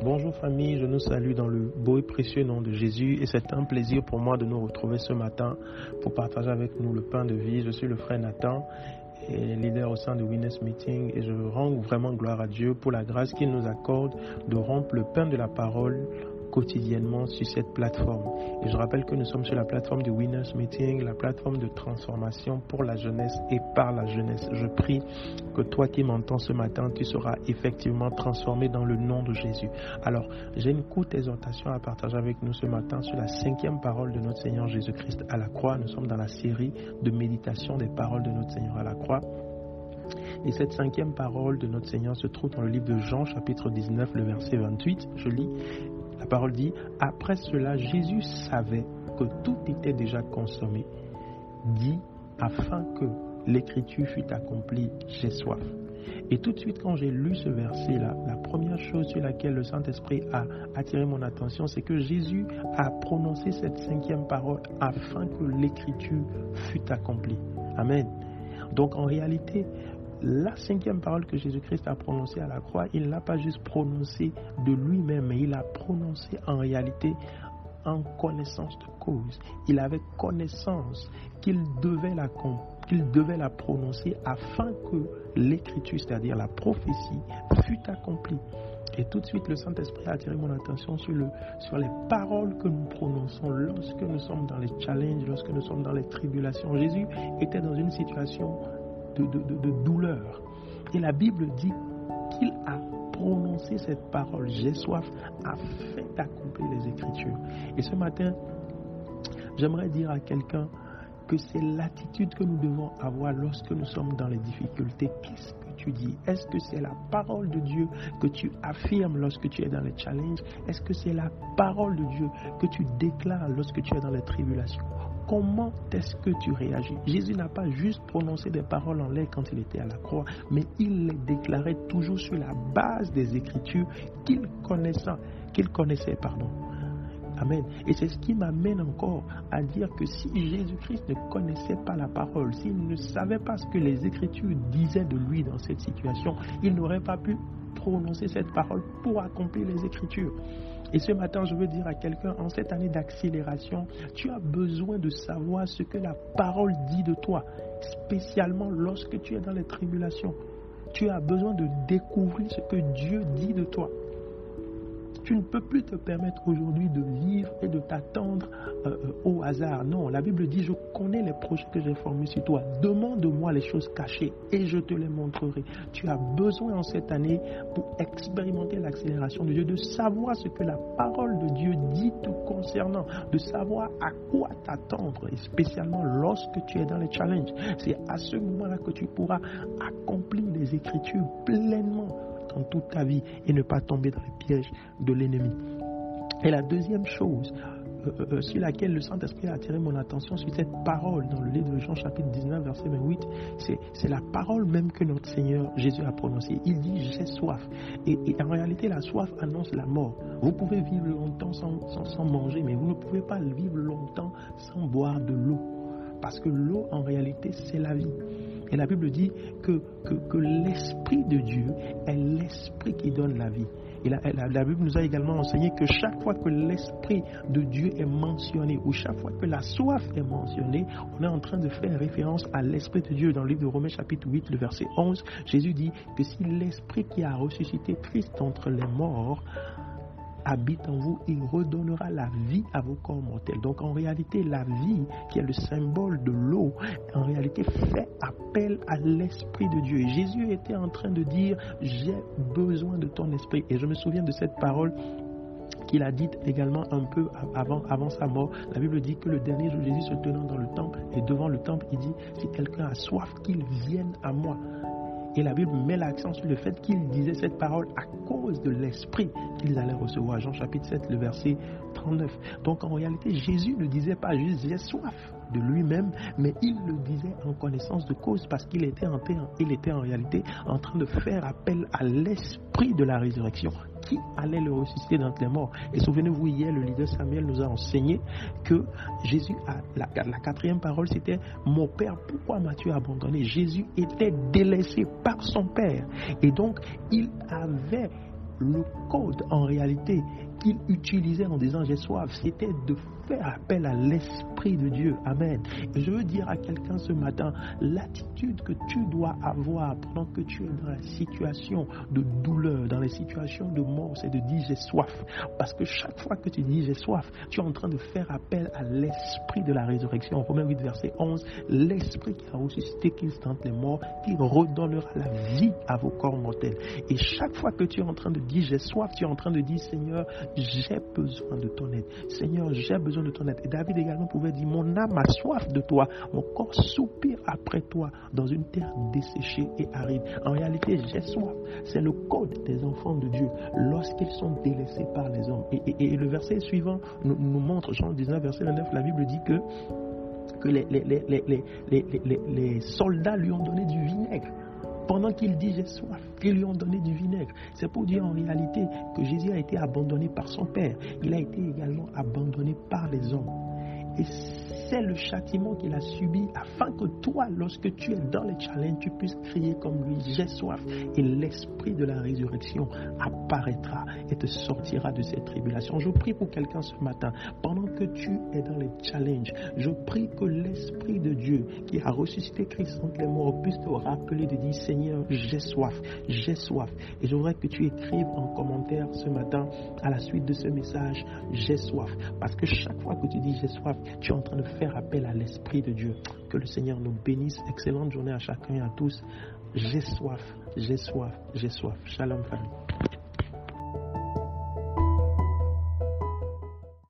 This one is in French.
Bonjour famille, je nous salue dans le beau et précieux nom de Jésus et c'est un plaisir pour moi de nous retrouver ce matin pour partager avec nous le pain de vie. Je suis le frère Nathan et leader au sein de Winners Meeting et je rends vraiment gloire à Dieu pour la grâce qu'il nous accorde de rompre le pain de la parole quotidiennement sur cette plateforme. Et je rappelle que nous sommes sur la plateforme du Winners Meeting, la plateforme de transformation pour la jeunesse et par la jeunesse. Je prie que toi qui m'entends ce matin, tu seras effectivement transformé dans le nom de Jésus. Alors, j'ai une courte exhortation à partager avec nous ce matin sur la cinquième parole de notre Seigneur Jésus-Christ à la croix. Nous sommes dans la série de méditation des paroles de notre Seigneur à la croix. Et cette cinquième parole de notre Seigneur se trouve dans le livre de Jean, chapitre 19, le verset 28. Je lis la parole dit, après cela, Jésus savait que tout était déjà consommé, dit, afin que l'écriture fût accomplie, j'ai soif. Et tout de suite, quand j'ai lu ce verset-là, la première chose sur laquelle le Saint-Esprit a attiré mon attention, c'est que Jésus a prononcé cette cinquième parole afin que l'écriture fût accomplie. Amen. Donc en réalité, la cinquième parole que Jésus-Christ a prononcée à la croix, il ne l'a pas juste prononcée de lui-même, mais il l'a prononcée en réalité en connaissance de cause. Il avait connaissance qu'il devait la devait la prononcer afin que l'écriture, c'est-à-dire la prophétie, fût accomplie. Et tout de suite, le Saint-Esprit a attiré mon attention sur, le, sur les paroles que nous prononçons lorsque nous sommes dans les challenges, lorsque nous sommes dans les tribulations. Jésus était dans une situation de, douleur. Et la Bible dit qu'il a prononcé cette parole, j'ai soif, afin d'accomplir les Écritures. Et ce matin, j'aimerais dire à quelqu'un que c'est l'attitude que nous devons avoir lorsque nous sommes dans les difficultés. Est-ce que c'est la parole de Dieu que tu affirmes lorsque tu es dans les challenges? Est-ce que c'est la parole de Dieu que tu déclares lorsque tu es dans les tribulations? Comment est-ce que tu réagis? Jésus n'a pas juste prononcé des paroles en l'air quand il était à la croix, mais il les déclarait toujours sur la base des Écritures qu'il connaissait, qu'il connaissait, pardon. Amen. Et c'est ce qui m'amène encore à dire que si Jésus-Christ ne connaissait pas la parole, s'il ne savait pas ce que les Écritures disaient de lui dans cette situation, il n'aurait pas pu prononcer cette parole pour accomplir les Écritures. Et ce matin, je veux dire à quelqu'un, en cette année d'accélération, tu as besoin de savoir ce que la parole dit de toi, spécialement lorsque tu es dans les tribulations. Tu as besoin de découvrir ce que Dieu dit de toi. Tu ne peux plus te permettre aujourd'hui de vivre et de t'attendre euh, euh, au hasard. Non, la Bible dit, je connais les projets que j'ai formés sur toi. Demande-moi les choses cachées et je te les montrerai. Tu as besoin en cette année pour expérimenter l'accélération de Dieu, de savoir ce que la parole de Dieu dit te concernant, de savoir à quoi t'attendre, et spécialement lorsque tu es dans les challenges. C'est à ce moment-là que tu pourras accomplir les Écritures pleinement dans toute ta vie et ne pas tomber dans les pièges de l'ennemi. Et la deuxième chose euh, euh, euh, sur laquelle le Saint-Esprit a attiré mon attention, sur cette parole dans le livre de Jean chapitre 19, verset 28, c'est la parole même que notre Seigneur Jésus a prononcée. Il dit j'ai soif. Et, en réalité, la soif annonce la mort. Vous pouvez vivre longtemps sans, manger, mais vous ne pouvez pas vivre longtemps sans boire de l'eau. Parce que l'eau, en réalité, c'est la vie. Et la Bible dit que, que, l'Esprit de Dieu est l'Esprit qui donne la vie. Et la, la, Bible nous a également enseigné que chaque fois que l'Esprit de Dieu est mentionné, ou chaque fois que la soif est mentionnée, on est en train de faire référence à l'Esprit de Dieu. Dans le livre de Romains chapitre 8, le verset 11, Jésus dit que si l'Esprit qui a ressuscité Christ entre les morts habite en vous, il redonnera la vie à vos corps mortels. Donc en réalité, la vie, qui est le symbole de l'eau, en réalité fait appel à l'Esprit de Dieu. Jésus était en train de dire, j'ai besoin de ton esprit. Et je me souviens de cette parole qu'il a dite également un peu avant, avant sa mort. La Bible dit que le dernier jour, Jésus se tenant dans le temple et devant le temple, il dit, si quelqu'un a soif, qu'il vienne à moi. Et la Bible met l'accent sur le fait qu'ils disaient cette parole à cause de l'esprit qu'ils allaient recevoir. Jean chapitre 7, le verset 39. Donc en réalité, Jésus ne disait pas juste j'ai soif de lui-même, mais il le disait en connaissance de cause parce qu'il était en, il était en réalité en train de faire appel à l'esprit de la résurrection qui allait le ressusciter d'entre les morts? Et souvenez-vous, hier, le leader Samuel nous a enseigné que Jésus, a, la, quatrième parole, c'était Mon Père, pourquoi m'as-tu abandonné Jésus était délaissé par son Père. Et donc, il avait le code en réalité qu'il utilisait en disant j'ai soif, c'était de faire appel à l'Esprit de Dieu. Amen. Et je veux dire à quelqu'un ce matin, l'attitude que tu dois avoir pendant que tu es dans la situation de douleur, dans les situations de mort, c'est de dire j'ai soif. Parce que chaque fois que tu dis j'ai soif, tu es en train de faire appel à l'Esprit de la résurrection. Romains 8, verset 11, l'Esprit qui a ressuscité, qui tente les morts, qui redonnera la vie à vos corps mortels. Et chaque fois que tu es en train de dire j'ai soif, tu es en train de dire Seigneur, j'ai besoin de ton aide. Seigneur, j'ai besoin de ton aide. Et David également pouvait dire, mon âme a soif de toi, mon corps soupire après toi dans une terre desséchée et aride. En réalité, j'ai soif. C'est le code des enfants de Dieu lorsqu'ils sont délaissés par les hommes. Et, le verset suivant nous, montre, Jean 19, verset 29, la Bible dit que que les, les, soldats lui ont donné du vinaigre pendant qu'il dit j'ai soif, ils lui ont donné du vinaigre. C'est pour dire en réalité que Jésus a été abandonné par son Père. Il a été également abandonné par les hommes. Et c'est le châtiment qu'il a subi afin que toi, lorsque tu es dans les challenges, tu puisses crier comme lui, j'ai soif. Et l'esprit de la résurrection apparaîtra et te sortira de cette tribulation. Je prie pour quelqu'un ce matin, pendant que tu es dans les challenges, je prie que l'esprit de Dieu qui a ressuscité Christ entre les morts puisse te rappeler de dire, Seigneur, j'ai soif, j'ai soif. Et je voudrais que tu écrives en commentaire ce matin, à la suite de ce message, j'ai soif. Parce que chaque fois que tu dis j'ai soif, tu es en train de faire appel à l'Esprit de Dieu. Que le Seigneur nous bénisse. Excellente journée à chacun et à tous. J'ai soif, j'ai soif, j'ai soif. Shalom famille.